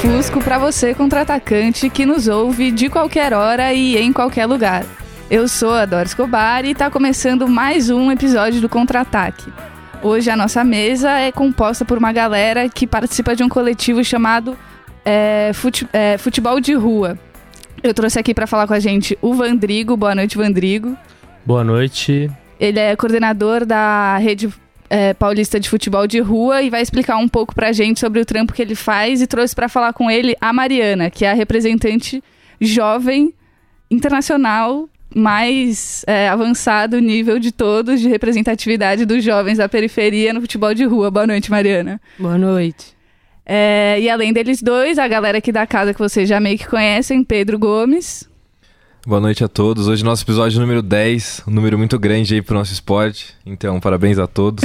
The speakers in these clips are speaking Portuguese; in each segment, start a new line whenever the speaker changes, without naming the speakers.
Fusco para você contra-atacante que nos ouve de qualquer hora e em qualquer lugar. Eu sou a Doris Escobar e está começando mais um episódio do Contra-Ataque. Hoje a nossa mesa é composta por uma galera que participa de um coletivo chamado é, fute, é, Futebol de Rua. Eu trouxe aqui para falar com a gente o Vandrigo. Boa noite, Vandrigo.
Boa noite.
Ele é coordenador da rede é, paulista de futebol de rua e vai explicar um pouco pra gente sobre o trampo que ele faz e trouxe para falar com ele a Mariana, que é a representante jovem internacional mais é, avançado nível de todos de representatividade dos jovens da periferia no futebol de rua. Boa noite, Mariana.
Boa noite.
É, e além deles dois, a galera aqui da casa que vocês já meio que conhecem, Pedro Gomes.
Boa noite a todos. Hoje nosso episódio número 10, um número muito grande aí pro nosso esporte. Então, parabéns a todos.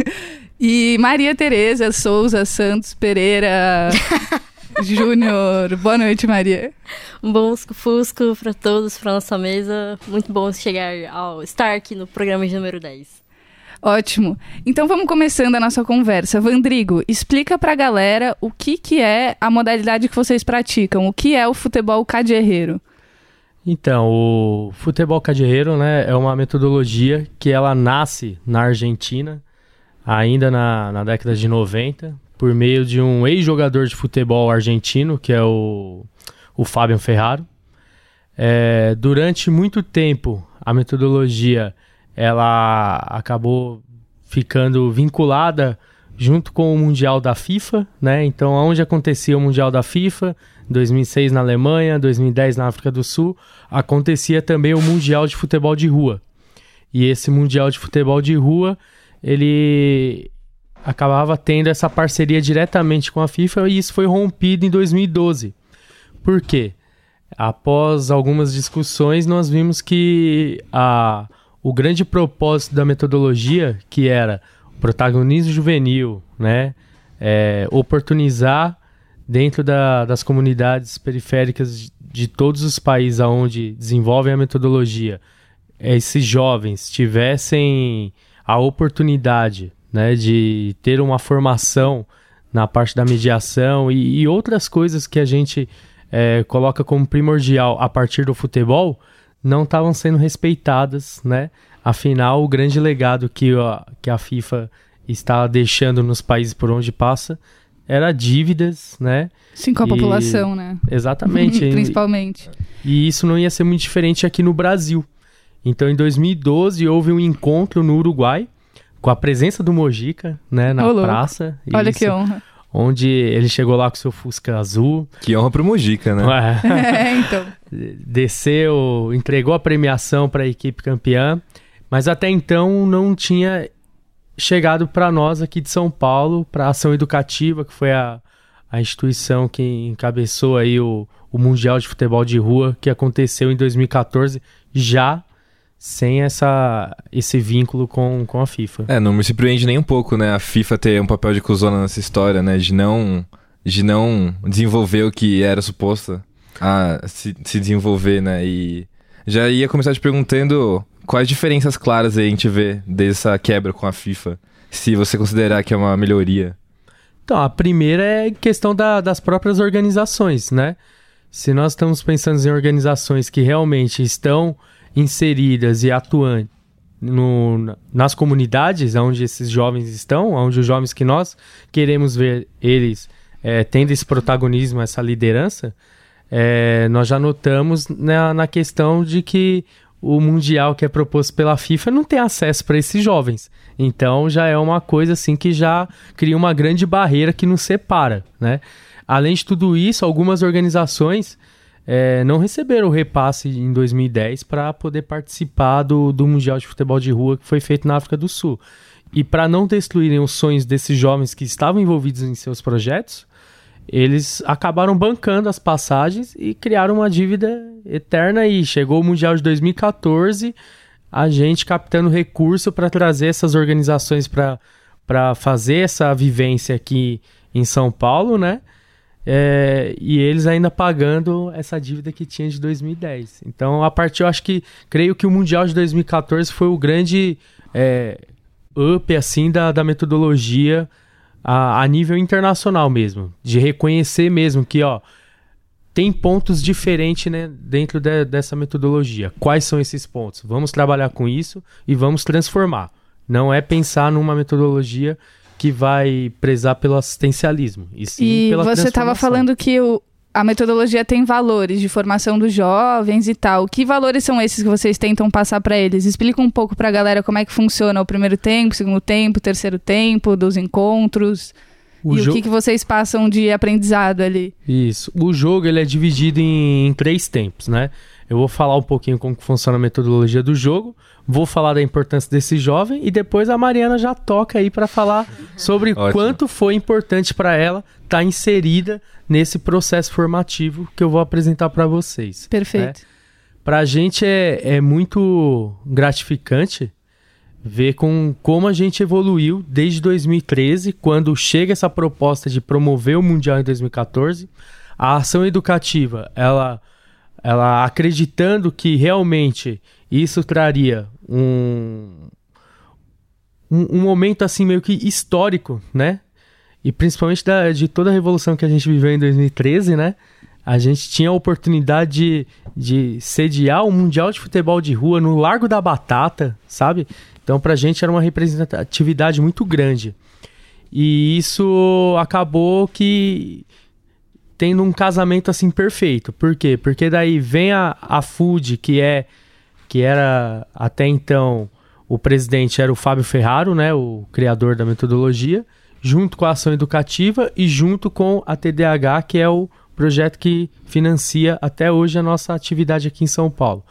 e Maria Tereza Souza Santos Pereira Júnior. Boa noite, Maria.
Um bom fusco para todos, para nossa mesa. Muito bom chegar ao estar aqui no programa de número 10.
Ótimo. Então vamos começando a nossa conversa. Vandrigo, explica pra galera o que, que é a modalidade que vocês praticam. O que é o futebol cadierreiro?
Então, o futebol cadierreiro né, é uma metodologia que ela nasce na Argentina, ainda na, na década de 90, por meio de um ex-jogador de futebol argentino, que é o, o Fábio Ferraro. É, durante muito tempo, a metodologia ela acabou ficando vinculada junto com o Mundial da FIFA, né? Então, onde acontecia o Mundial da FIFA, 2006 na Alemanha, 2010 na África do Sul, acontecia também o Mundial de Futebol de Rua. E esse Mundial de Futebol de Rua, ele acabava tendo essa parceria diretamente com a FIFA e isso foi rompido em 2012. Por quê? Após algumas discussões, nós vimos que a, o grande propósito da metodologia, que era protagonismo juvenil, né? É, oportunizar dentro da, das comunidades periféricas de todos os países onde desenvolvem a metodologia, esses jovens tivessem a oportunidade né, de ter uma formação na parte da mediação e, e outras coisas que a gente é, coloca como primordial a partir do futebol, não estavam sendo respeitadas, né? Afinal, o grande legado que a, que a FIFA está deixando nos países por onde passa era dívidas, né?
Sim, com a e... população, né?
Exatamente.
Principalmente.
E isso não ia ser muito diferente aqui no Brasil. Então, em 2012, houve um encontro no Uruguai, com a presença do Mojica, né, na
Olô.
praça.
Olha isso, que honra.
Onde ele chegou lá com seu Fusca azul.
Que honra pro Mojica, né?
É, então.
Desceu, entregou a premiação para a equipe campeã. Mas até então não tinha chegado para nós aqui de São Paulo, para a Ação Educativa, que foi a, a instituição que encabeçou aí o, o Mundial de Futebol de Rua, que aconteceu em 2014, já sem essa, esse vínculo com, com a FIFA.
É, não me surpreende nem um pouco, né, a FIFA ter um papel de cuzona nessa história, né, de não, de não desenvolver o que era suposto a se, se desenvolver, né, e já ia começar te perguntando quais diferenças claras a gente vê dessa quebra com a FIFA, se você considerar que é uma melhoria?
Então, a primeira é questão da, das próprias organizações, né? Se nós estamos pensando em organizações que realmente estão inseridas e atuando no, nas comunidades onde esses jovens estão, onde os jovens que nós queremos ver eles é, tendo esse protagonismo, essa liderança, é, nós já notamos na, na questão de que o mundial que é proposto pela FIFA não tem acesso para esses jovens. Então já é uma coisa assim que já cria uma grande barreira que nos separa, né? Além de tudo isso, algumas organizações é, não receberam o repasse em 2010 para poder participar do, do Mundial de Futebol de Rua que foi feito na África do Sul. E para não destruírem os sonhos desses jovens que estavam envolvidos em seus projetos, eles acabaram bancando as passagens e criaram uma dívida eterna e chegou o Mundial de 2014, a gente captando recurso para trazer essas organizações para fazer essa vivência aqui em São Paulo, né? É, e eles ainda pagando essa dívida que tinha de 2010. Então, a partir, eu acho que, creio que o Mundial de 2014 foi o grande é, up, assim, da, da metodologia a, a nível internacional mesmo. De reconhecer mesmo que, ó, tem pontos diferentes né, dentro de, dessa metodologia. Quais são esses pontos? Vamos trabalhar com isso e vamos transformar. Não é pensar numa metodologia que vai prezar pelo assistencialismo. E, sim
e
pela
você estava falando que o, a metodologia tem valores de formação dos jovens e tal. Que valores são esses que vocês tentam passar para eles? Explica um pouco para a galera como é que funciona o primeiro tempo, segundo tempo, terceiro tempo, dos encontros. O e o que, que vocês passam de aprendizado ali?
Isso. O jogo ele é dividido em, em três tempos, né? Eu vou falar um pouquinho como funciona a metodologia do jogo, vou falar da importância desse jovem e depois a Mariana já toca aí para falar sobre quanto foi importante para ela estar tá inserida nesse processo formativo que eu vou apresentar para vocês.
Perfeito. Né?
Para a gente é, é muito gratificante ver com, como a gente evoluiu desde 2013, quando chega essa proposta de promover o Mundial em 2014. A ação educativa, ela, ela acreditando que realmente isso traria um, um, um, momento assim meio que histórico, né? E principalmente da, de toda a revolução que a gente viveu em 2013, né? A gente tinha a oportunidade de, de sediar o Mundial de Futebol de Rua no Largo da Batata, sabe? Então pra gente era uma representatividade muito grande. E isso acabou que tendo um casamento assim perfeito. Por quê? Porque daí vem a, a Food, que é que era até então o presidente era o Fábio Ferraro, né, o criador da metodologia, junto com a ação educativa e junto com a TDAH, que é o projeto que financia até hoje a nossa atividade aqui em São Paulo.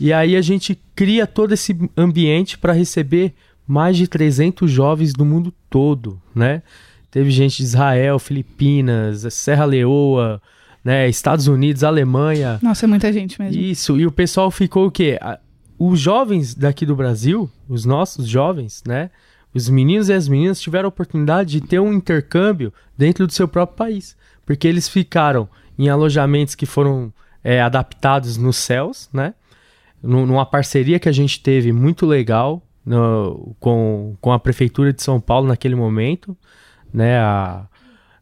E aí a gente cria todo esse ambiente para receber mais de 300 jovens do mundo todo, né? Teve gente de Israel, Filipinas, Serra Leoa, né, Estados Unidos, Alemanha.
Nossa, é muita gente mesmo.
Isso, e o pessoal ficou o quê? os jovens daqui do Brasil, os nossos jovens, né? Os meninos e as meninas tiveram a oportunidade de ter um intercâmbio dentro do seu próprio país. Porque eles ficaram em alojamentos que foram é, adaptados nos céus, né? numa parceria que a gente teve muito legal no, com, com a Prefeitura de São Paulo naquele momento, né? A,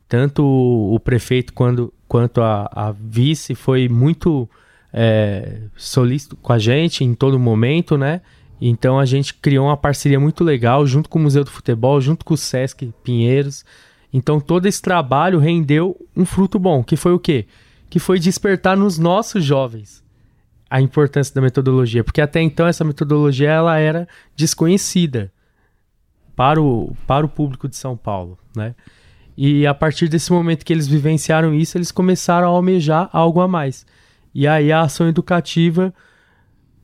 tanto o, prefeito quando, quanto a, a vice foi muito é, solícito com a gente em todo momento, né? Então a gente criou uma parceria muito legal junto com o Museu do Futebol, junto com o Sesc Pinheiros. Então todo esse trabalho rendeu um fruto bom, que foi o quê? Que foi despertar nos nossos jovens a importância da metodologia, porque até então essa metodologia ela era desconhecida para o, para o público de São Paulo, né? E a partir desse momento que eles vivenciaram isso, eles começaram a almejar algo a mais. E aí a ação educativa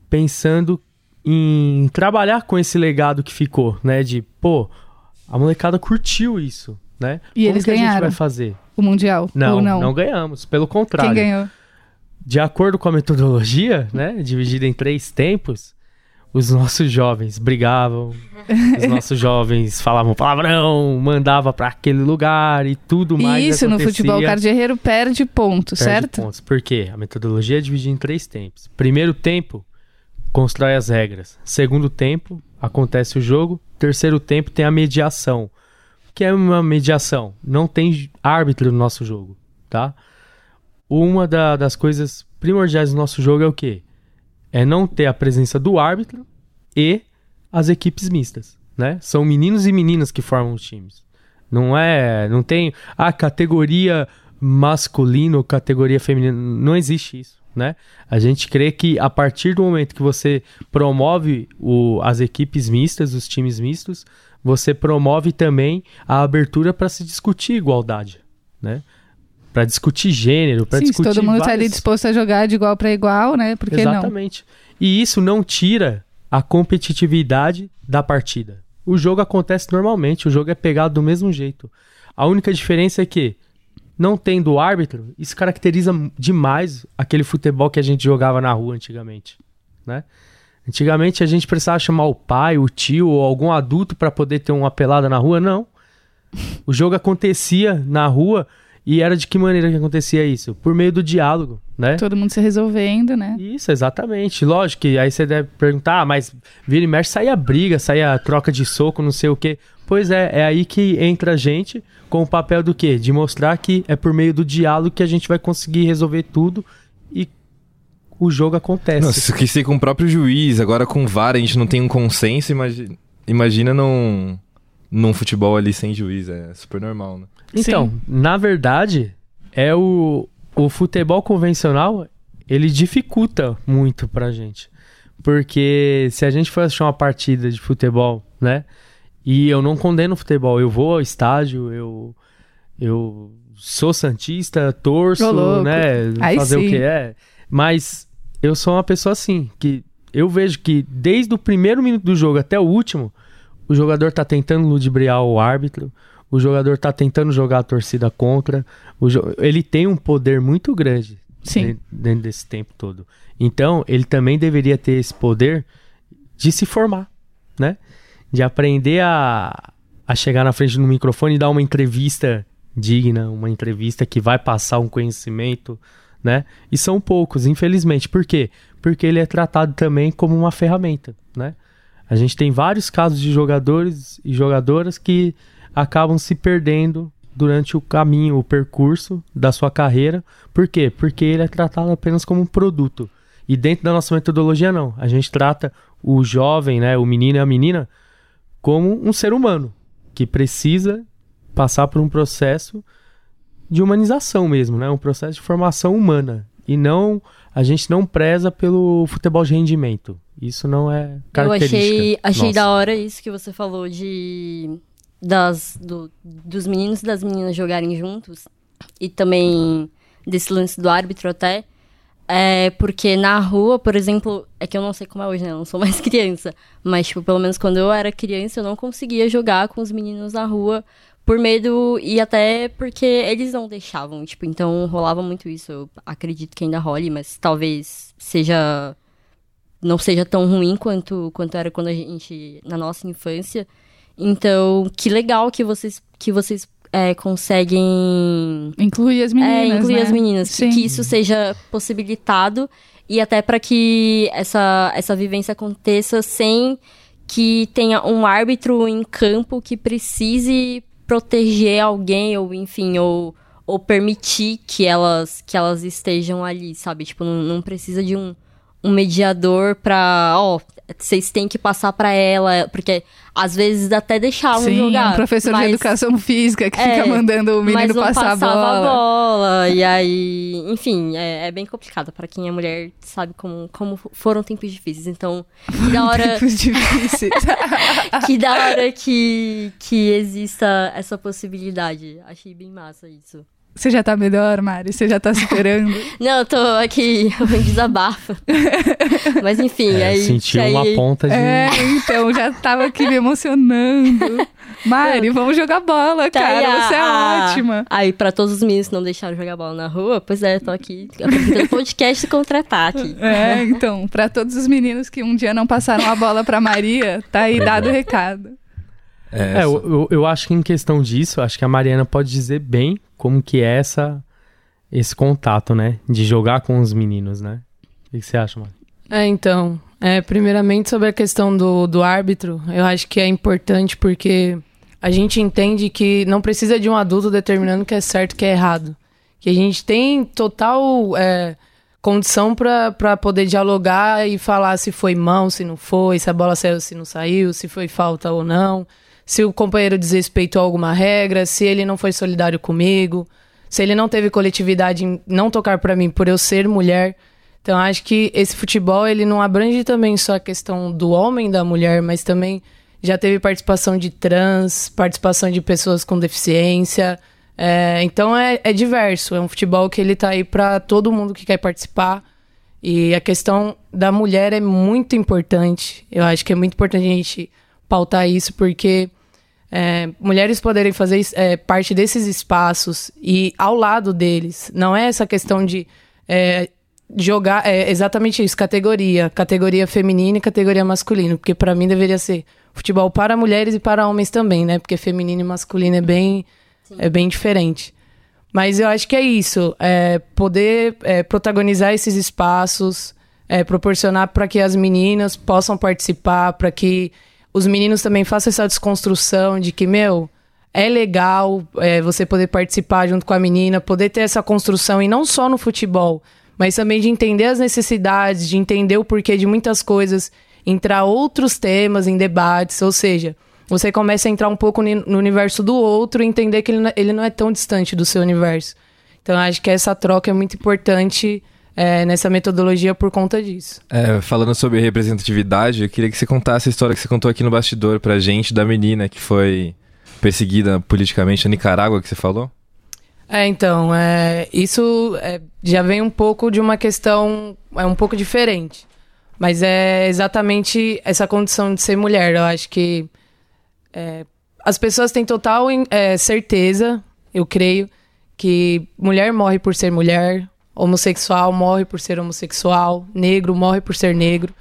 pensando em trabalhar com esse legado que ficou, né? De, pô, a molecada curtiu isso, né?
E Como eles
que
ganharam
a gente vai fazer?
O Mundial?
Não,
não,
não? ganhamos. Pelo contrário.
Quem ganhou?
De acordo com a metodologia, né? Dividida em três tempos, os nossos jovens brigavam, os nossos jovens falavam palavrão, mandava para aquele lugar e tudo mais.
E isso
acontecia.
no futebol cardierreiro perde ponto,
perde
certo?
pontos. Por quê? A metodologia é dividida em três tempos. Primeiro tempo, constrói as regras. Segundo tempo, acontece o jogo. Terceiro tempo tem a mediação. O que é uma mediação? Não tem árbitro no nosso jogo, tá? Uma da, das coisas primordiais do nosso jogo é o quê? É não ter a presença do árbitro e as equipes mistas, né? São meninos e meninas que formam os times. Não é, não tem a categoria masculina ou categoria feminina, não existe isso, né? A gente crê que a partir do momento que você promove o, as equipes mistas, os times mistos, você promove também a abertura para se discutir igualdade, né? Para discutir gênero, para discutir
todo mundo tá ali
várias-
disposto a jogar de igual para igual, né? Por que não?
Exatamente. E isso não tira a competitividade da partida. O jogo acontece normalmente, o jogo é pegado do mesmo jeito. A única diferença é que, não tendo árbitro, isso caracteriza demais aquele futebol que a gente jogava na rua antigamente, né? Antigamente a gente precisava chamar o pai, o tio ou algum adulto para poder ter uma pelada na rua, não. O jogo acontecia na rua e era de que maneira que acontecia isso? Por meio do diálogo, né?
Todo mundo se resolvendo, né?
Isso, exatamente. Lógico que aí você deve perguntar, ah, mas vira e mexe, saía briga, saía troca de soco, não sei o quê. Pois é, é aí que entra a gente com o papel do quê? De mostrar que é por meio do diálogo que a gente vai conseguir resolver tudo e o jogo acontece.
Não, se que ser com o próprio juiz, agora com o VAR a gente não tem um consenso, imagina, imagina num, num futebol ali sem juiz, é super normal, né?
Então, na verdade, é o, o futebol convencional, ele dificulta muito pra gente. Porque se a gente for assistir uma partida de futebol, né? E eu não condeno o futebol, eu vou ao estádio, eu eu sou santista, torço, né,
Aí
fazer o
sim.
que é, mas eu sou uma pessoa assim, que eu vejo que desde o primeiro minuto do jogo até o último, o jogador tá tentando ludibriar o árbitro, o jogador tá tentando jogar a torcida contra, ele tem um poder muito grande
Sim.
den- dentro desse tempo todo. Então, ele também deveria ter esse poder de se formar, né? De aprender a, a chegar na frente do microfone e dar uma entrevista digna, uma entrevista que vai passar um conhecimento, né? E são poucos, infelizmente. Por quê? Porque ele é tratado também como uma ferramenta, né? A gente tem vários casos de jogadores e jogadoras que acabam se perdendo durante o caminho, o percurso da sua carreira. Por quê? Porque ele é tratado apenas como um produto. E dentro da nossa metodologia, não. A gente trata o jovem, né, o menino e a menina, como um ser humano que precisa passar por um processo de humanização mesmo, né? Um processo de formação humana. E não, a gente não preza pelo futebol de rendimento. Isso não é
Eu
característica.
achei, achei
nossa.
da hora isso que você falou de das, do- dos meninos e das meninas jogarem juntos. E também desse lance do árbitro até. É porque na rua, por exemplo, é que eu não sei como é hoje, né? Eu não sou mais criança. Mas, tipo, pelo menos quando eu era criança, eu não conseguia jogar com os meninos na rua por medo e até porque eles não deixavam, tipo, então rolava muito isso. Eu acredito que ainda role, mas talvez seja não seja tão ruim quanto, quanto era quando a gente, na nossa infância. Então, que legal que vocês, que vocês é, conseguem
Inclui as meninas.
é, incluir
né?
as meninas. Que, que isso seja possibilitado e até para que essa, essa vivência aconteça sem que tenha um árbitro em campo que precise proteger alguém ou enfim ou, ou permitir que elas que elas estejam ali sabe tipo não, não precisa de um, um mediador pra ó vocês têm que passar pra ela porque às vezes até deixavam
Sim,
jogar
um professor de
mas-
educação física que
É,
fica mandando o menino passar a bola.
a bola. E aí, enfim, é, é bem complicado pra quem é mulher, sabe como, como foram tempos difíceis. Então, que da hora,
Tempos difíceis.
que da hora que, que exista essa possibilidade. Achei bem massa isso.
Você já tá melhor, Mari? Você já tá superando?
Não, eu tô aqui em desabafo. Mas enfim,
É,
aí.
sentiu
aí,
uma ponta de.
é, então, já tava aqui me emocionando. Mari, vamos jogar bola,
tá aí
cara.
a-
Você é
a-
ótima.
Aí, pra todos os meninos que não deixaram jogar bola na rua, pois é, tô aqui apresentando podcast contra-ataque.
É, então, pra todos os meninos que um dia não passaram a bola pra Maria, tá aí dado o recado.
É, eu, eu, eu acho que em questão disso, acho que a Mariana pode dizer bem como que é essa, esse contato, né? De jogar com os meninos, né? O que que você acha, Mari?
É, então, é, primeiramente sobre a questão do, do árbitro, eu acho que é importante porque a gente entende que não precisa de um adulto determinando o que é certo e o que é errado. Que a gente tem total é, condição para poder dialogar e falar se foi mão, se não foi, se a bola saiu, se não saiu, se foi falta ou não, se o companheiro desrespeitou alguma regra, se ele não foi solidário comigo, se ele não teve coletividade em não tocar para mim por eu ser mulher. Então acho que esse futebol ele não abrange também só a questão do homem da mulher, mas também já teve participação de trans, participação de pessoas com deficiência, É, então é, é diverso, é um futebol que ele tá aí para todo mundo que quer participar. E a questão da mulher é muito importante. Eu acho que é muito importante a gente pautar isso, porque é, mulheres poderem fazer é, parte desses espaços e ao lado deles. Não é essa questão de é, jogar é exatamente isso, categoria, categoria feminina e categoria masculina, porque para mim deveria ser futebol para mulheres e para homens também, né? Porque feminino e masculino é bem é bem diferente. Mas eu acho que é isso, é poder é, protagonizar esses espaços, é, proporcionar para que as meninas possam participar, para que os meninos também façam essa desconstrução de que, meu, é legal é, você poder participar junto com a menina, poder ter essa construção, e não só no futebol, mas também de entender as necessidades, de entender o porquê de muitas coisas, entrar outros temas em debates, ou seja, você começa a entrar um pouco no universo do outro e entender que ele não é tão distante do seu universo. Então, acho que essa troca é muito importante é, nessa metodologia por conta disso.
É, falando sobre representatividade, eu queria que você contasse a história que você contou aqui no bastidor pra gente da menina que foi perseguida politicamente na Nicarágua, que você falou.
É, então, é, isso é, já vem um pouco de uma questão é um pouco diferente. Mas é exatamente essa condição de ser mulher. Eu acho que é, as pessoas têm total é, certeza, eu creio, que mulher morre por ser mulher, homossexual morre por ser homossexual, negro morre por ser negro.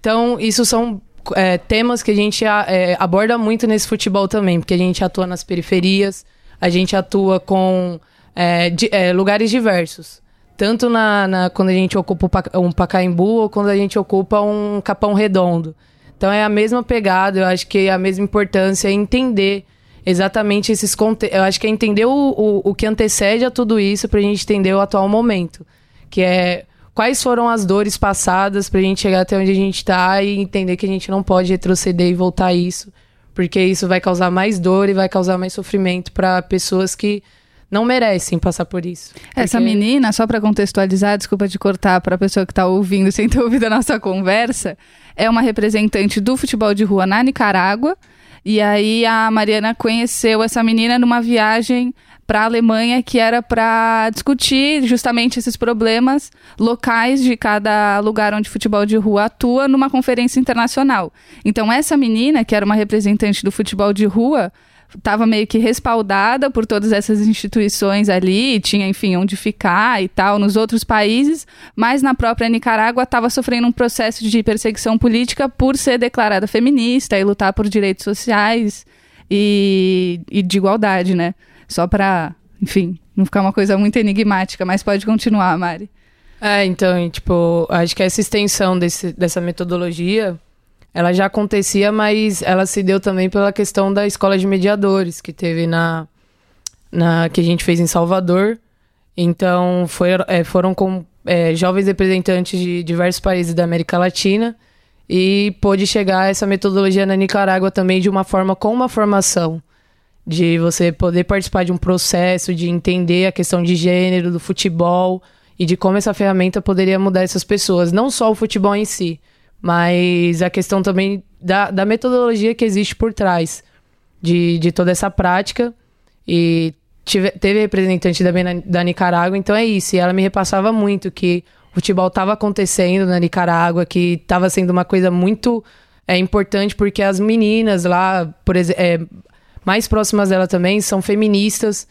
Então, isso são é, temas que a gente é, aborda muito nesse futebol também, porque a gente atua nas periferias, a gente atua com é, de, é, lugares diversos. Tanto na, na, quando a gente ocupa um Pacaembu ou quando a gente ocupa um Capão Redondo. Então é a mesma pegada, eu acho que é a mesma importância entender exatamente esses contextos. Eu acho que é entender o, o, o que antecede a tudo isso para a gente entender o atual momento. Que é quais foram as dores passadas para a gente chegar até onde a gente está e entender que a gente não pode retroceder e voltar a isso. Porque isso vai causar mais dor e vai causar mais sofrimento para pessoas que não merecem passar por isso.
Porque... Essa menina, só para contextualizar, desculpa de cortar para a pessoa que está ouvindo sem ter ouvido a nossa conversa, é uma representante do futebol de rua na Nicarágua. E aí a Mariana conheceu essa menina numa viagem para a Alemanha que era para discutir justamente esses problemas locais de cada lugar onde futebol de rua atua numa conferência internacional. Então essa menina, que era uma representante do futebol de rua, estava meio que respaldada por todas essas instituições ali, tinha, enfim, onde ficar e tal, nos outros países, mas na própria Nicarágua estava sofrendo um processo de perseguição política por ser declarada feminista e lutar por direitos sociais e, e de igualdade, né? Só para, enfim, não ficar uma coisa muito enigmática, mas pode continuar, Mari.
É, então, tipo, acho que essa extensão desse, dessa metodologia ela já acontecia, mas ela se deu também pela questão da escola de mediadores que teve na, na que a gente fez em Salvador. Então foi, é, foram com é, jovens representantes de diversos países da América Latina e pôde chegar essa metodologia na Nicarágua também de uma forma com uma formação de você poder participar de um processo, de entender a questão de gênero, do futebol e de como essa ferramenta poderia mudar essas pessoas, não só o futebol em si, mas a questão também da, da metodologia que existe por trás de, de toda essa prática. E tive, teve representante na, da Nicarágua, então é isso. E ela me repassava muito que o futebol estava acontecendo na Nicarágua, que estava sendo uma coisa muito é, importante, porque as meninas lá, por exemplo, é, mais próximas dela também, são feministas.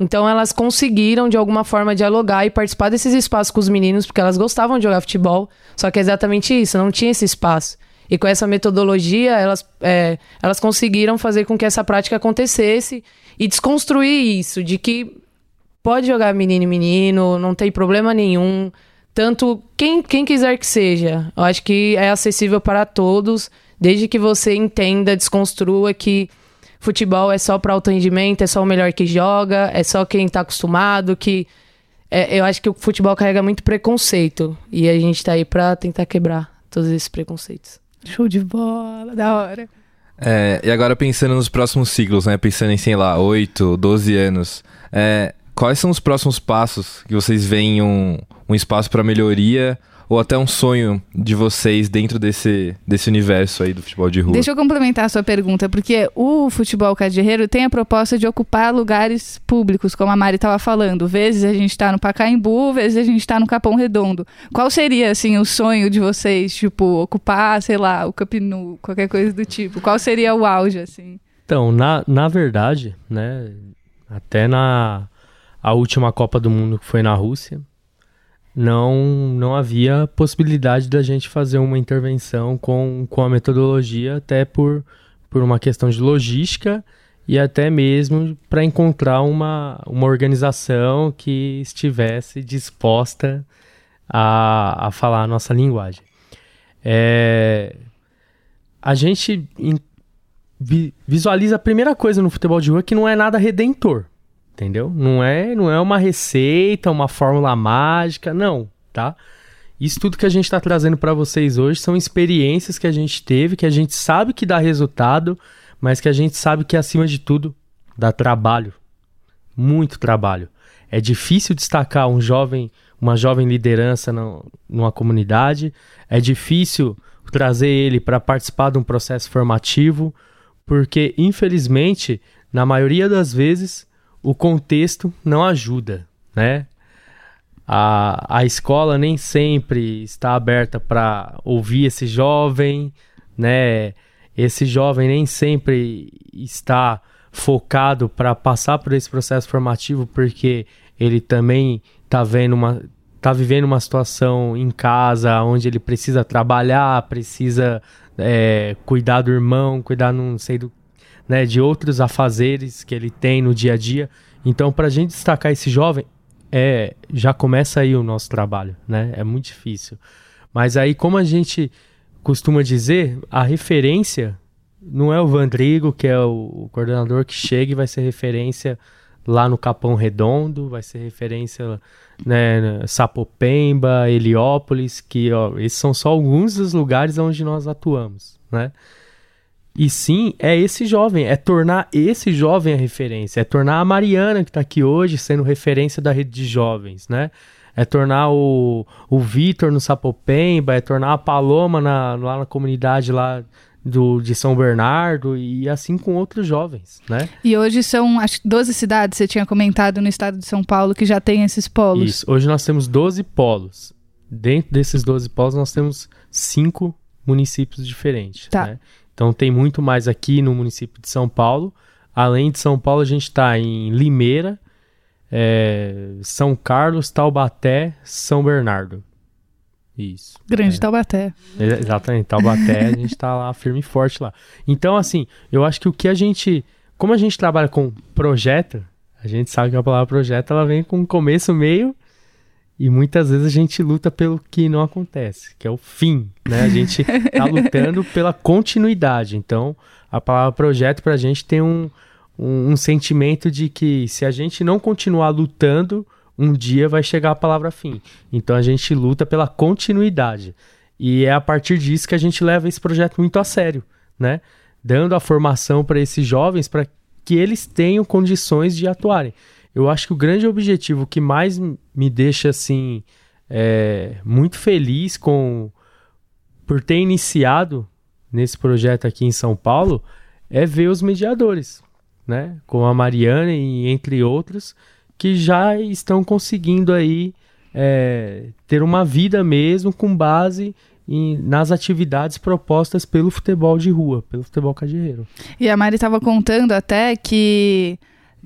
Então elas conseguiram de alguma forma dialogar e participar desses espaços com os meninos, porque elas gostavam de jogar futebol, só que é exatamente isso, não tinha esse espaço. E com essa metodologia, elas, é, elas conseguiram fazer com que essa prática acontecesse e desconstruir isso, de que pode jogar menino e menino, não tem problema nenhum. Tanto quem, quem quiser que seja. Eu acho que é acessível para todos, desde que você entenda, desconstrua que futebol é só para alto rendimento, é só o melhor que joga, é só quem tá acostumado, que é, eu acho que o futebol carrega muito preconceito e a gente tá aí para tentar quebrar todos esses preconceitos.
Show de bola, da hora.
É, e agora pensando nos próximos ciclos, né? Pensando em, sei lá, 8, 12 anos. É, quais são os próximos passos que vocês veem um, um espaço para melhoria ou até um sonho de vocês dentro desse, desse universo aí do futebol de rua?
Deixa eu complementar a sua pergunta, porque o futebol cadirreiro tem a proposta de ocupar lugares públicos, como a Mari estava falando. Vezes a gente está no Pacaembu, vezes a gente está no Capão Redondo. Qual seria, assim, o sonho de vocês, tipo, ocupar, sei lá, o Camp Nou, qualquer coisa do tipo? Qual seria o auge, assim?
Então, na, na verdade, né, até na a última Copa do Mundo que foi na Rússia, não, não havia possibilidade da gente fazer uma intervenção com, com a metodologia, até por, por uma questão de logística e até mesmo para encontrar uma, uma organização que estivesse disposta a, a falar a nossa linguagem. É, a gente in, vi, visualiza a primeira coisa no futebol de rua que não é nada redentor entendeu? Não é, não é uma receita, uma fórmula mágica, não, tá? Isso tudo que a gente está trazendo para vocês hoje são experiências que a gente teve, que a gente sabe que dá resultado, mas que a gente sabe que acima de tudo dá trabalho, muito trabalho. É difícil destacar um jovem, uma jovem liderança no, numa comunidade. É difícil trazer ele para participar de um processo formativo, porque infelizmente, na maioria das vezes, o contexto não ajuda, né? A, a escola nem sempre está aberta para ouvir esse jovem, né? Esse jovem nem sempre está focado para passar por esse processo formativo porque ele também está vendo uma tá vivendo uma situação em casa onde ele precisa trabalhar, precisa é, cuidar do irmão, cuidar não sei do né, de outros afazeres que ele tem no dia a dia. Então, para a gente destacar esse jovem, é, já começa aí o nosso trabalho, né? É muito difícil. Mas aí, como a gente costuma dizer, a referência não é o Vandrigo, que é o, o coordenador que chega e vai ser referência lá no Capão Redondo, vai ser referência né, Sapopemba, Heliópolis, que ó, esses são só alguns dos lugares onde nós atuamos, né? E sim, é esse jovem, é tornar esse jovem a referência, é tornar a Mariana, que está aqui hoje, sendo referência da rede de jovens, né? É tornar o, o Vitor no Sapopemba, é tornar a Paloma na, lá na comunidade lá do, de São Bernardo e assim com outros jovens, né?
E hoje são acho 12 cidades, você tinha comentado no estado de São Paulo que já tem esses polos.
Isso, hoje nós temos 12 polos. Dentro desses 12 polos nós temos cinco municípios diferentes, tá. né? Então tem muito mais aqui no município de São Paulo. Além de São Paulo, a gente está em Limeira, é, São Carlos, Taubaté, São Bernardo. Isso.
Grande é. Taubaté.
exatamente, Taubaté, a gente está lá firme e forte lá. Então, assim, eu acho que o que a gente. Como a gente trabalha com projeto, a gente sabe que a palavra projeto ela vem com começo, meio e muitas vezes a gente luta pelo que não acontece, que é o fim, né? A gente está lutando pela continuidade. Então, a palavra projeto para a gente tem um, um, um, sentimento de que se a gente não continuar lutando, um dia vai chegar a palavra fim. Então, a gente luta pela continuidade. E é a partir disso que a gente leva esse projeto muito a sério, né? Dando a formação para esses jovens para que eles tenham condições de atuarem eu acho que o grande objetivo que mais me deixa assim é, muito feliz com por ter iniciado nesse projeto aqui em São Paulo é ver os mediadores, né? Com a Mariana e entre outros que já estão conseguindo aí é, ter uma vida mesmo com base em, nas atividades propostas pelo futebol de rua, pelo futebol cadeiro.
E a Mari estava contando até que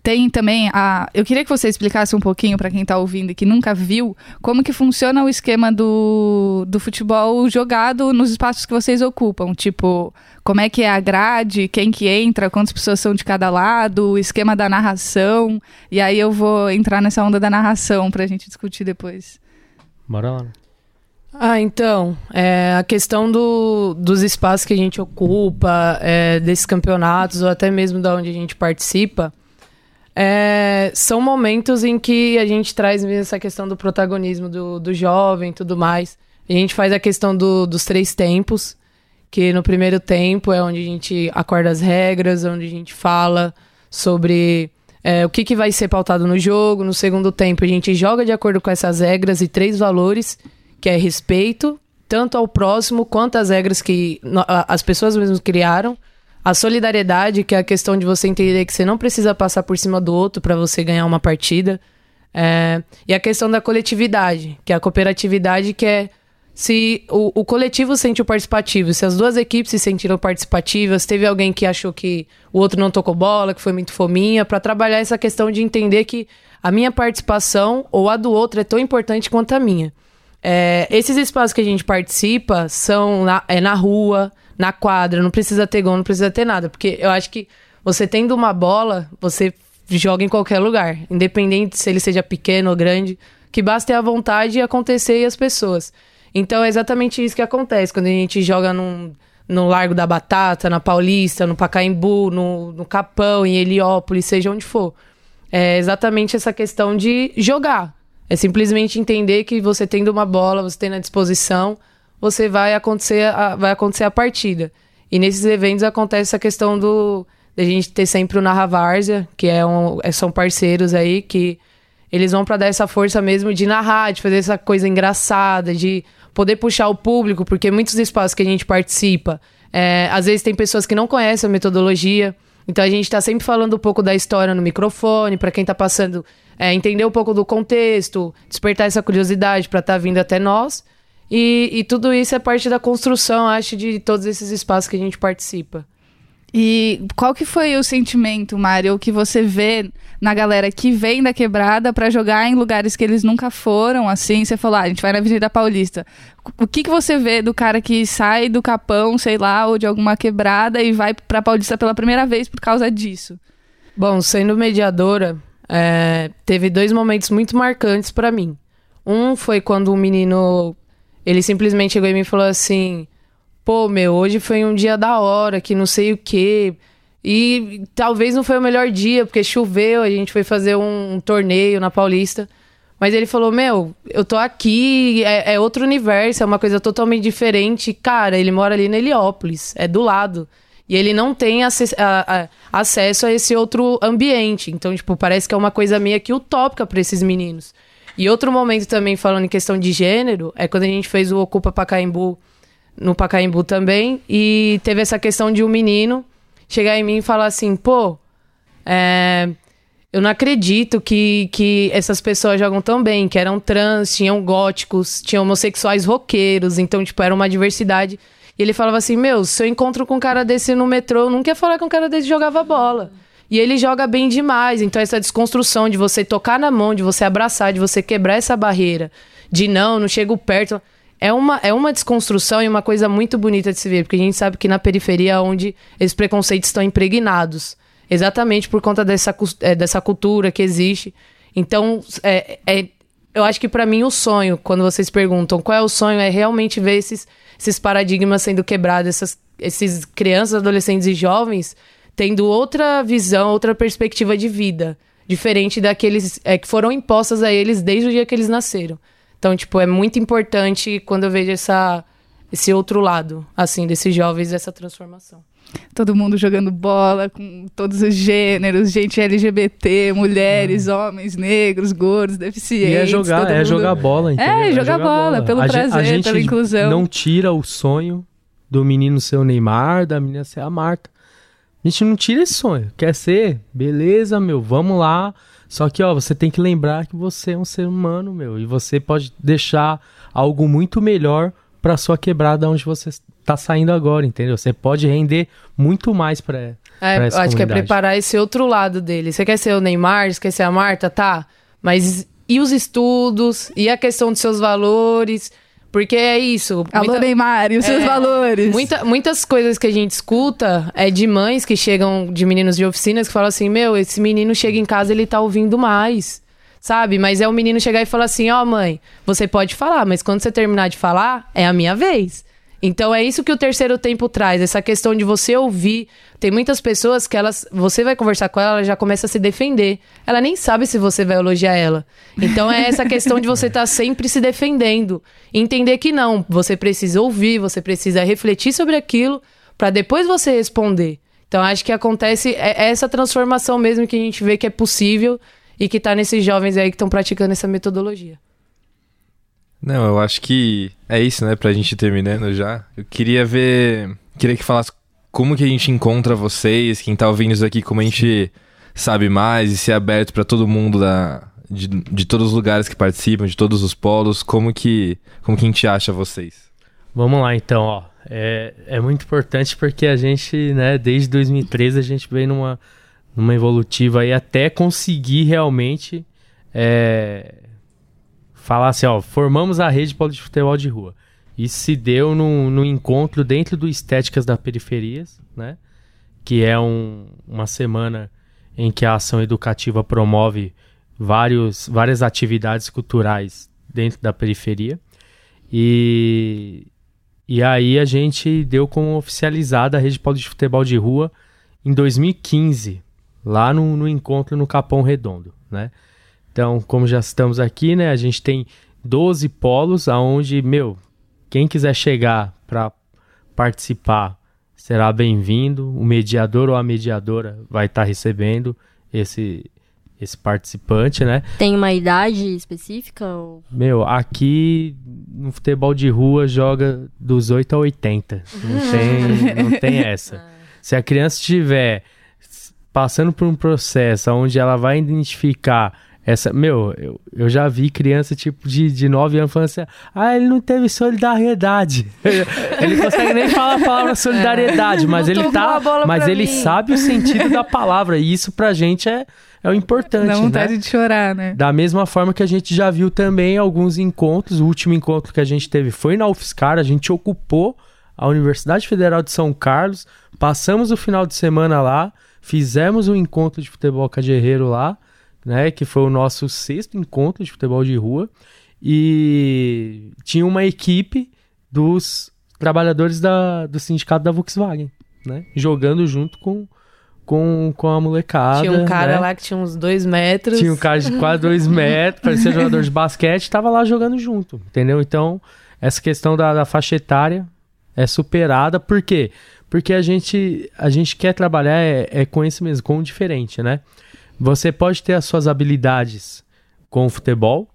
tem também a. Eu queria que você explicasse um pouquinho para quem está ouvindo e que nunca viu como que funciona o esquema do, do futebol jogado nos espaços que vocês ocupam. Tipo, como é que é a grade, quem que entra, quantas pessoas são de cada lado, o esquema da narração. E aí eu vou entrar nessa onda da narração para a gente discutir depois.
Bora lá.
Ah, então, é, a questão do, dos espaços que a gente ocupa, é, desses campeonatos, ou até mesmo da onde a gente participa, é, são momentos em que a gente traz mesmo essa questão do protagonismo do, do jovem e tudo mais. A gente faz a questão do, dos três tempos, que no primeiro tempo é onde a gente acorda as regras, onde a gente fala sobre é, o que, que vai ser pautado no jogo. No segundo tempo, a gente joga de acordo com essas regras e três valores que é respeito, tanto ao próximo quanto às regras que as pessoas mesmo criaram. A solidariedade, que é a questão de você entender que você não precisa passar por cima do outro para você ganhar uma partida. É, e a questão da coletividade, que é a cooperatividade, que é se o, o coletivo sentiu participativo, se as duas equipes se sentiram participativas, teve alguém que achou que o outro não tocou bola, que foi muito fominha, para trabalhar essa questão de entender que a minha participação ou a do outro é tão importante quanto a minha. É, esses espaços que a gente participa são na, é na rua, na quadra, não precisa ter gol, não precisa ter nada, porque eu acho que você tendo uma bola, você joga em qualquer lugar, independente se ele seja pequeno ou grande, que basta ter a vontade e acontecer e as pessoas. Então é exatamente isso que acontece quando a gente joga num, no Largo da Batata, na Paulista, no Pacaembu, no, no Capão, em Heliópolis, seja onde for. É exatamente essa questão de jogar. É simplesmente entender que você tendo uma bola, você tendo à disposição, você vai acontecer a, vai acontecer a partida. E nesses eventos acontece essa questão do da gente ter sempre o Narra Várzea, que é um, é, são parceiros aí que eles vão para dar essa força mesmo de narrar, de fazer essa coisa engraçada, de poder puxar o público, porque muitos espaços que a gente participa, é, às vezes tem pessoas que não conhecem a metodologia. Então a gente está sempre falando um pouco da história no microfone, para quem está passando, é, entender um pouco do contexto, despertar essa curiosidade para estar tá vindo até nós. E, e tudo isso é parte da construção, acho, de todos esses espaços que a gente participa.
E qual que foi o sentimento, Mário, que você vê na galera que vem da quebrada para jogar em lugares que eles nunca foram, assim? Você falou, ah, a gente vai na Avenida Paulista. O que, que você vê do cara que sai do Capão, sei lá, ou de alguma quebrada e vai pra Paulista pela primeira vez por causa disso?
Bom, sendo mediadora, é, teve dois momentos muito marcantes para mim. Um foi quando um menino, ele simplesmente chegou e me falou assim pô, meu, hoje foi um dia da hora, que não sei o quê. E talvez não foi o melhor dia, porque choveu, a gente foi fazer um, um torneio na Paulista. Mas ele falou: Meu, eu tô aqui, é, é, outro universo, é uma coisa totalmente diferente. Cara, ele mora ali na Heliópolis, é do lado. E ele não tem a, a, acesso a esse outro ambiente. Então, tipo, parece que é uma coisa meio que utópica para esses meninos. E outro momento também, falando em questão de gênero, é quando a gente fez o Ocupa Pacaembu no Pacaembu também. E teve essa questão de um menino chegar em mim e falar assim: pô, é, eu não acredito que, que essas pessoas jogam tão bem, que eram trans, tinham góticos, tinham homossexuais roqueiros, então, tipo, era uma diversidade. E ele falava assim: Meu, se eu encontro com um cara desse no metrô, eu nunca ia falar que um cara desse jogava bola. E ele joga bem demais. Então, essa desconstrução de você tocar na mão, de você abraçar, de você quebrar essa barreira, de não, não chego perto é uma, é uma desconstrução e uma coisa muito bonita de se ver, porque a gente sabe que na periferia é onde esses preconceitos estão impregnados, exatamente por conta dessa, é, dessa cultura que existe. Então, é, é eu acho que para mim o sonho, quando vocês perguntam qual é o sonho, é realmente ver esses, esses paradigmas sendo quebrados, essas esses crianças, adolescentes e jovens tendo outra visão, outra perspectiva de vida, diferente daqueles é, que foram impostas a eles desde o dia que eles nasceram. Então, tipo, é muito importante quando eu vejo essa, esse outro lado, assim, desses jovens, essa transformação.
Todo mundo jogando bola com todos os gêneros, gente LGBT, mulheres, é. homens, negros, gordos, deficientes. E
é jogar, é mundo... jogar bola, entendeu?
É, jogar, é jogar bola, bola, pelo a prazer, gente, pela inclusão.
Não tira o sonho do menino ser o Neymar, da menina ser a Marta. A gente não tira esse sonho. Quer ser? Beleza, meu, vamos lá só que, ó, você tem que lembrar que você é um ser humano, meu, e você pode deixar algo muito melhor para sua quebrada onde você está saindo agora, entendeu? Você pode render muito mais para é,
pra essa acho que é preparar esse outro lado dele. Você quer ser o Neymar, você quer ser a Marta, tá? Mas e os estudos? E a questão dos seus valores? Porque é isso.
Alô, muita, Neymar, e os é, seus valores?
Muita, muitas coisas que a gente escuta é de mães que chegam, de meninos de oficinas, que falam assim: Meu, esse menino chega em casa ele tá ouvindo mais. Sabe? Mas é o menino chegar e falar assim: Ó, oh, mãe, você pode falar, mas quando você terminar de falar, é a minha vez. Então é isso que o terceiro tempo traz, essa questão de você ouvir. Tem muitas pessoas que elas, você vai conversar com ela, ela já começa a se defender. Ela nem sabe se você vai elogiar ela. Então é essa questão de você estar tá sempre se defendendo, entender que não, você precisa ouvir, você precisa refletir sobre aquilo para depois você responder. Então acho que acontece é, é essa transformação mesmo que a gente vê que é possível e que está nesses jovens aí que estão praticando essa metodologia.
Não, eu acho que é isso, né? Pra gente ir terminando já. Eu queria ver. Queria que falasse como que a gente encontra vocês, quem tá ouvindo isso aqui, como a gente sabe mais e ser aberto para todo mundo da, de, de todos os lugares que participam, de todos os polos, como que, como que a gente acha vocês?
Vamos lá então, ó. É, é muito importante porque a gente, né, desde 2013 a gente veio numa, numa evolutiva aí até conseguir realmente é, falar assim, ó, formamos a rede de futebol de rua. Isso se deu no encontro dentro do Estéticas da Periferias, né? Que é um, uma semana em que a ação educativa promove vários, várias atividades culturais dentro da periferia. E, e aí a gente deu como oficializada a rede de futebol de rua em 2015, lá no, no encontro no Capão Redondo, né? Então, como já estamos aqui, né, a gente tem 12 polos aonde, meu, quem quiser chegar para participar será bem-vindo. O mediador ou a mediadora vai estar tá recebendo esse esse participante, né?
Tem uma idade específica? Ou...
Meu, aqui no futebol de rua joga dos 8 a 80. Não tem, não tem essa. Se a criança estiver passando por um processo onde ela vai identificar essa, meu, eu, eu já vi criança tipo de, de 9 anos falando assim: ah, ele não teve solidariedade. ele não consegue nem falar a palavra solidariedade, é. mas ele tá. Mas ele mim. sabe o sentido da palavra. E isso pra gente é, é o importante. Dá
vontade
né?
de chorar, né?
Da mesma forma que a gente já viu também alguns encontros. O último encontro que a gente teve foi na UFSCar, a gente ocupou a Universidade Federal de São Carlos, passamos o final de semana lá, fizemos um encontro de futebol cajerreiro lá né? Que foi o nosso sexto encontro de futebol de rua. E tinha uma equipe dos trabalhadores da, do sindicato da Volkswagen, né? Jogando junto com, com, com a molecada.
Tinha um cara
né?
lá que tinha uns dois metros.
Tinha um cara de quase dois metros, parecia jogador de basquete, tava lá jogando junto, entendeu? Então, essa questão da, da faixa etária é superada. Por quê? Porque a gente, a gente quer trabalhar é, é com esse mesmo, com o diferente, né? Você pode ter as suas habilidades com o futebol,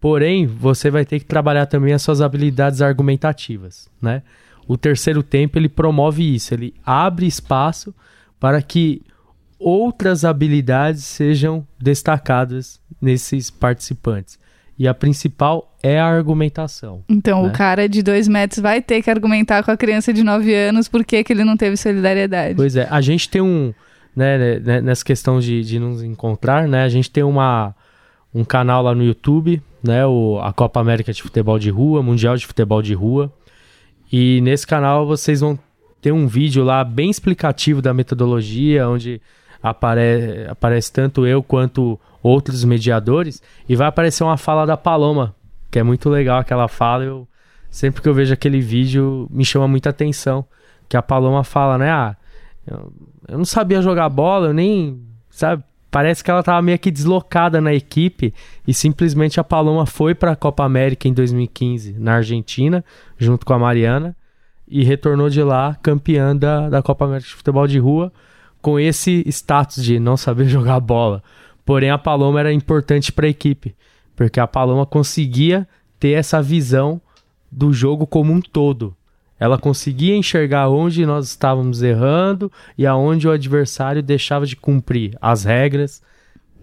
porém você vai ter que trabalhar também as suas habilidades argumentativas, né? O terceiro tempo ele promove isso, ele abre espaço para que outras habilidades sejam destacadas nesses participantes. E a principal é a argumentação.
Então,
né?
o cara de dois metros vai ter que argumentar com a criança de nove anos por que ele não teve solidariedade.
Pois é, a gente tem um, né, né, né, nessa questão de, de nos encontrar, né? A gente tem uma, um canal lá no YouTube, né? O, a Copa América de Futebol de Rua, Mundial de Futebol de Rua. E nesse canal vocês vão ter um vídeo lá bem explicativo da metodologia, onde apare, aparece tanto eu quanto outros mediadores. E vai aparecer uma fala da Paloma, que é muito legal aquela fala. Eu, sempre que eu vejo aquele vídeo, me chama muita atenção. Que a Paloma fala, né? Ah, eu, eu não sabia jogar bola, eu nem. Sabe? Parece que ela tava meio que deslocada na equipe e simplesmente a Paloma foi para a Copa América em 2015 na Argentina, junto com a Mariana, e retornou de lá campeã da, da Copa América de Futebol de Rua com esse status de não saber jogar bola. Porém, a Paloma era importante para a equipe, porque a Paloma conseguia ter essa visão do jogo como um todo. Ela conseguia enxergar onde nós estávamos errando e aonde o adversário deixava de cumprir as regras,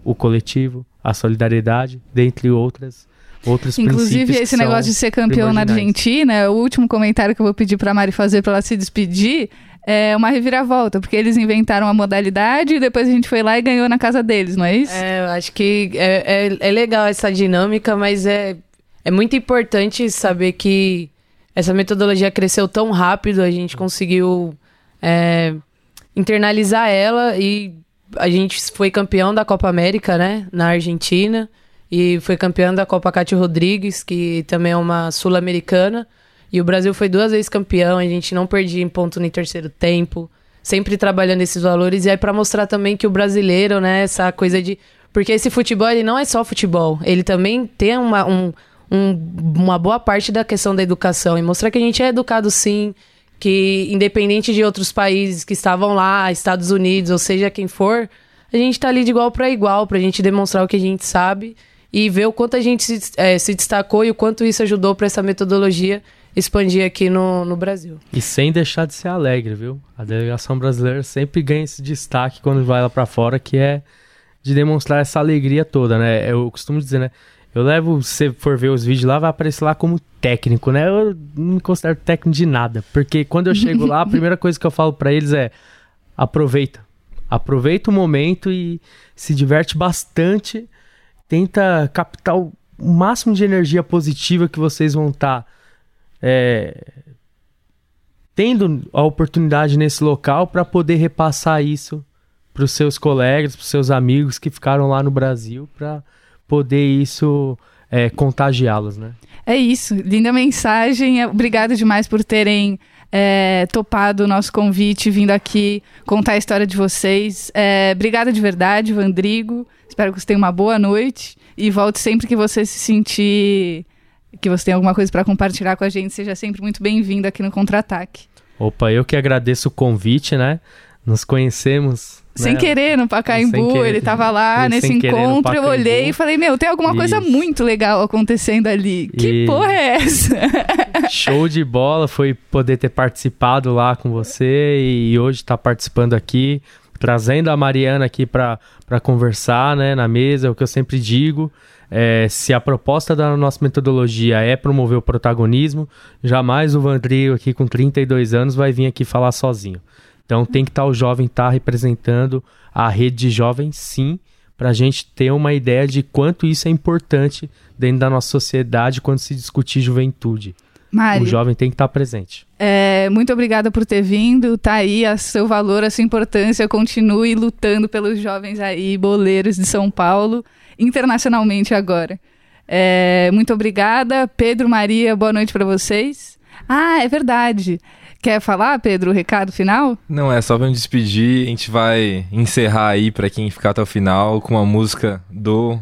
o coletivo, a solidariedade, dentre outras outros
Inclusive, esse negócio de ser campeão na Argentina, o último comentário que eu vou pedir para a Mari fazer para ela se despedir é uma reviravolta, porque eles inventaram a modalidade e depois a gente foi lá e ganhou na casa deles, não é isso?
É, eu acho que é, é, é legal essa dinâmica, mas é, é muito importante saber que essa metodologia cresceu tão rápido, a gente conseguiu é, internalizar ela e a gente foi campeão da Copa América, né, na Argentina, e foi campeão da Copa Cátia Rodrigues, que também é uma sul-americana. E o Brasil foi duas vezes campeão, a gente não perdia em ponto no terceiro tempo, sempre trabalhando esses valores. E aí para mostrar também que o brasileiro, né, essa coisa de porque esse futebol ele não é só futebol, ele também tem uma, um, um, uma boa parte da questão da educação e mostrar que a gente é educado sim, que independente de outros países que estavam lá, Estados Unidos, ou seja quem for, a gente tá ali de igual para igual, pra gente demonstrar o que a gente sabe e ver o quanto a gente se, é, se destacou e o quanto isso ajudou para essa metodologia expandir aqui no, no Brasil.
E sem deixar de ser alegre, viu? A delegação brasileira sempre ganha esse destaque quando vai lá para fora, que é de demonstrar essa alegria toda, né? Eu costumo dizer, né? Eu levo, se você for ver os vídeos lá, vai aparecer lá como técnico, né? Eu não me considero técnico de nada, porque quando eu chego lá, a primeira coisa que eu falo para eles é: aproveita. Aproveita o momento e se diverte bastante. Tenta captar o máximo de energia positiva que vocês vão estar tá, é, tendo a oportunidade nesse local para poder repassar isso para os seus colegas, para os seus amigos que ficaram lá no Brasil, para poder isso é, contagiá-los, né?
É isso, linda mensagem. Obrigado demais por terem é, topado o nosso convite, vindo aqui contar a história de vocês. É, obrigada de verdade, Vandrigo. Espero que você tenha uma boa noite e volte sempre que você se sentir que você tem alguma coisa para compartilhar com a gente. Seja sempre muito bem-vindo aqui no Contra-Ataque.
Opa, eu que agradeço o convite, né? Nos conhecemos
sem né? querer no Pacaembu, ele tava lá nesse encontro, eu olhei e falei, meu, tem alguma Isso. coisa muito legal acontecendo ali. Que porra é essa?
Show de bola, foi poder ter participado lá com você e hoje tá participando aqui, trazendo a Mariana aqui para conversar, né, na mesa, é o que eu sempre digo. É, se a proposta da nossa metodologia é promover o protagonismo, jamais o Vandrio aqui com 32 anos vai vir aqui falar sozinho. Então tem que estar tá o jovem estar tá representando a rede de jovens, sim, para a gente ter uma ideia de quanto isso é importante dentro da nossa sociedade quando se discutir juventude. Mário, o jovem tem que estar tá presente.
É, muito obrigada por ter vindo. Tá aí a seu valor, a sua importância. Continue lutando pelos jovens aí, boleiros de São Paulo, internacionalmente agora. É, muito obrigada. Pedro, Maria, boa noite para vocês. Ah, é verdade. Quer falar, Pedro, o recado final?
Não, é só pra me despedir. A gente vai encerrar aí para quem ficar até o final com uma música do.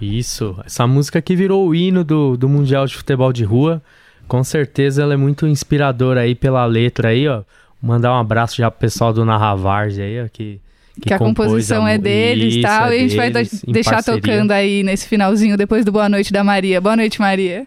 Isso, essa música que virou o hino do, do Mundial de Futebol de Rua. Com certeza ela é muito inspiradora aí pela letra aí, ó. Mandar um abraço já pro pessoal do Narravars aí, ó, que
que, que a composição a... é deles e tal. É e a gente vai deixar tocando aí nesse finalzinho depois do Boa Noite da Maria. Boa noite, Maria.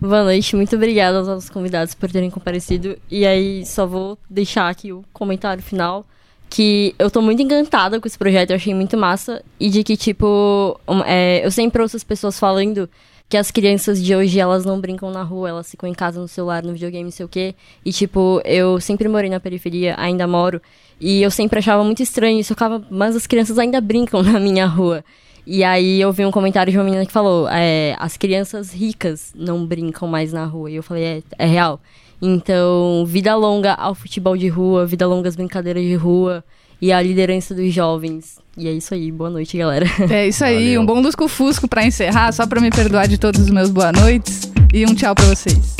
Boa noite, muito obrigada aos nossos convidados por terem comparecido. E aí, só vou deixar aqui o comentário final. Que eu tô muito encantada com esse projeto, eu achei muito massa. E de que, tipo, é, eu sempre ouço as pessoas falando que as crianças de hoje, elas não brincam na rua, elas ficam em casa no celular, no videogame, não sei o quê. E, tipo, eu sempre morei na periferia, ainda moro. E eu sempre achava muito estranho isso, mas as crianças ainda brincam na minha rua. E aí eu vi um comentário de uma menina que falou: é, as crianças ricas não brincam mais na rua. E eu falei: é, é real. Então, vida longa ao futebol de rua, vida longa às brincadeiras de rua e a liderança dos jovens. E é isso aí, boa noite, galera.
É isso aí, Valeu. um bom lusco-fusco pra encerrar, só pra me perdoar de todos os meus boa noites. E um tchau pra vocês.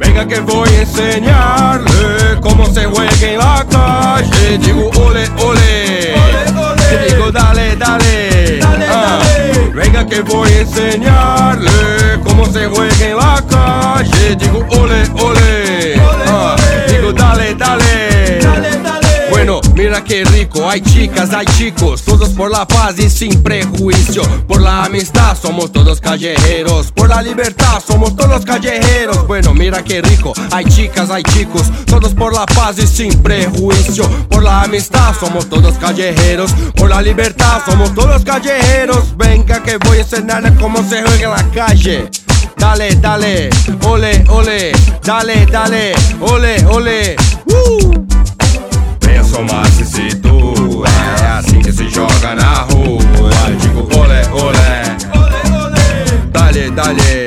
Venga que voy a enseñarle cómo se juega en la calle. Digo ole, ole. ole, ole. digo dale, dale. dale, ah. dale. Venga que voy a enseñarle cómo se juega en la calle. Digo ole, ole. ole ah. Digo dale, dale. dale, dale. Bueno, mira que rico, hay chicas, hay chicos, todos por la paz y sin prejuicio. Por la amistad somos todos callejeros, por la libertad somos todos callejeros. Bueno, mira que rico, hay chicas, hay chicos, todos por la paz y sin prejuicio. Por la amistad somos todos callejeros, por la libertad somos todos callejeros. Venga que voy a enseñarle cómo se juega en la calle. Dale, dale, ole, ole, dale, dale, ole, ole. Uh! Somar-se se tu É. Assim que se joga na rua. Digo olé, olé. Dale, dale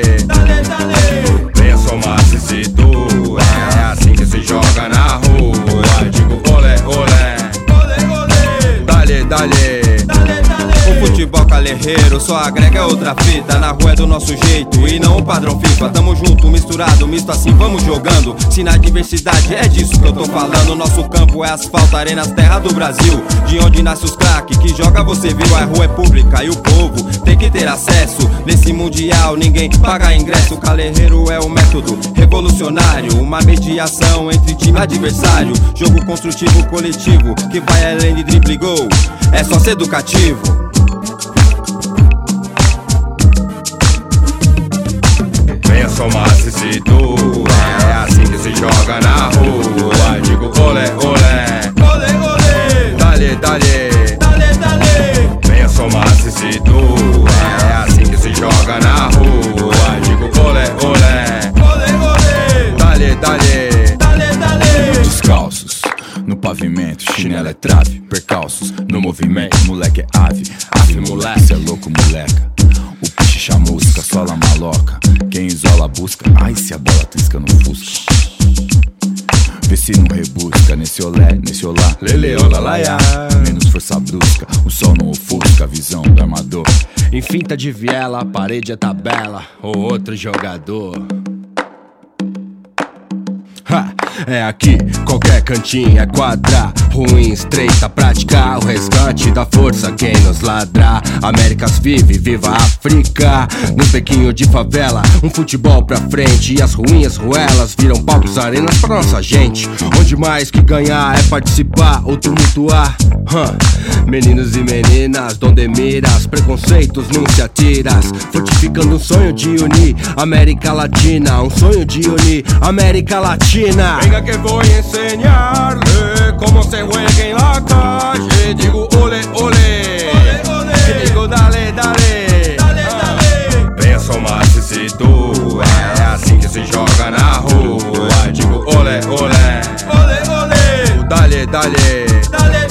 outra fita. Na rua é do nosso jeito e não o padrão FIFA. Tamo junto, misturado, misto assim, vamos jogando. Se na diversidade é disso que eu tô falando. Nosso campo é asfalto, arenas, terra do Brasil. De onde nasce os craques que joga você viu. A rua é pública e o povo tem que ter acesso. Nesse mundial ninguém paga ingresso. Calerreiro é o método revolucionário. Uma mediação entre time adversário. Jogo construtivo coletivo que vai além de drible gol. É só ser educativo.
Venha somar se situa. É assim que se joga na rua. Digo olé, olé. Olé, olé. Dale, dale. Dale, dale. Venha somar se situa. É assim que se joga na rua. Digo olé, olé. Olé, olé. Dale, dale. Dale, dale.
Descalços no pavimento, chinelo é trave, percalços no movimento, moleque é ave, ave moleque, cê é louco moleca. O piche chamusca, sola maloca, quem isola busca, ai se a bola trisca no fusca. Vê se não rebusca nesse olé, nesse olá, lele, olá, laia. Menos força brusca, o sol não ofusca a visão do armador. Em finta de viela, a parede é tabela, ou outro jogador. É aqui, qualquer cantinho é quadra. Ruim, estreita, praticar o resgate da força Quem nos ladra, Américas vive, viva a África. No bequinho de favela, um futebol pra frente. E as ruínas, ruelas, viram palcos, arenas pra nossa gente. Onde mais que ganhar é participar ou tumultuar. Huh. Meninos e meninas, donde miras Preconceitos nem se atiras Fortificando um sonho de unir América Latina Um sonho de unir América Latina
Venga que voy a enseñarle cómo se juega en la calle. Digo ole, ole. Y digo dale, dale. Venha somar se situa. É assim que se joga na rua. Digo ole, ole. Dale, dale. Dale, dale.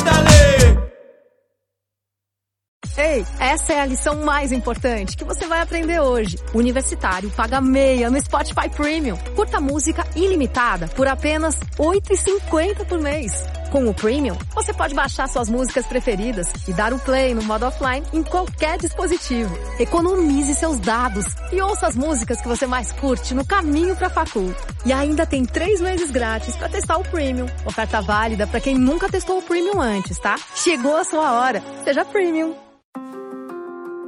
Ei, essa é a lição mais importante que você vai aprender hoje. Universitário paga meia no Spotify Premium. Curta música ilimitada por apenas R$ 8,50 por mês. Com o Premium, você pode baixar suas músicas preferidas e dar o play no modo offline em qualquer dispositivo. Economize seus dados e ouça as músicas que você mais curte no caminho para a facul. E ainda tem três meses grátis para testar o Premium. Oferta válida para quem nunca testou o Premium antes, tá? Chegou a sua hora. Seja Premium.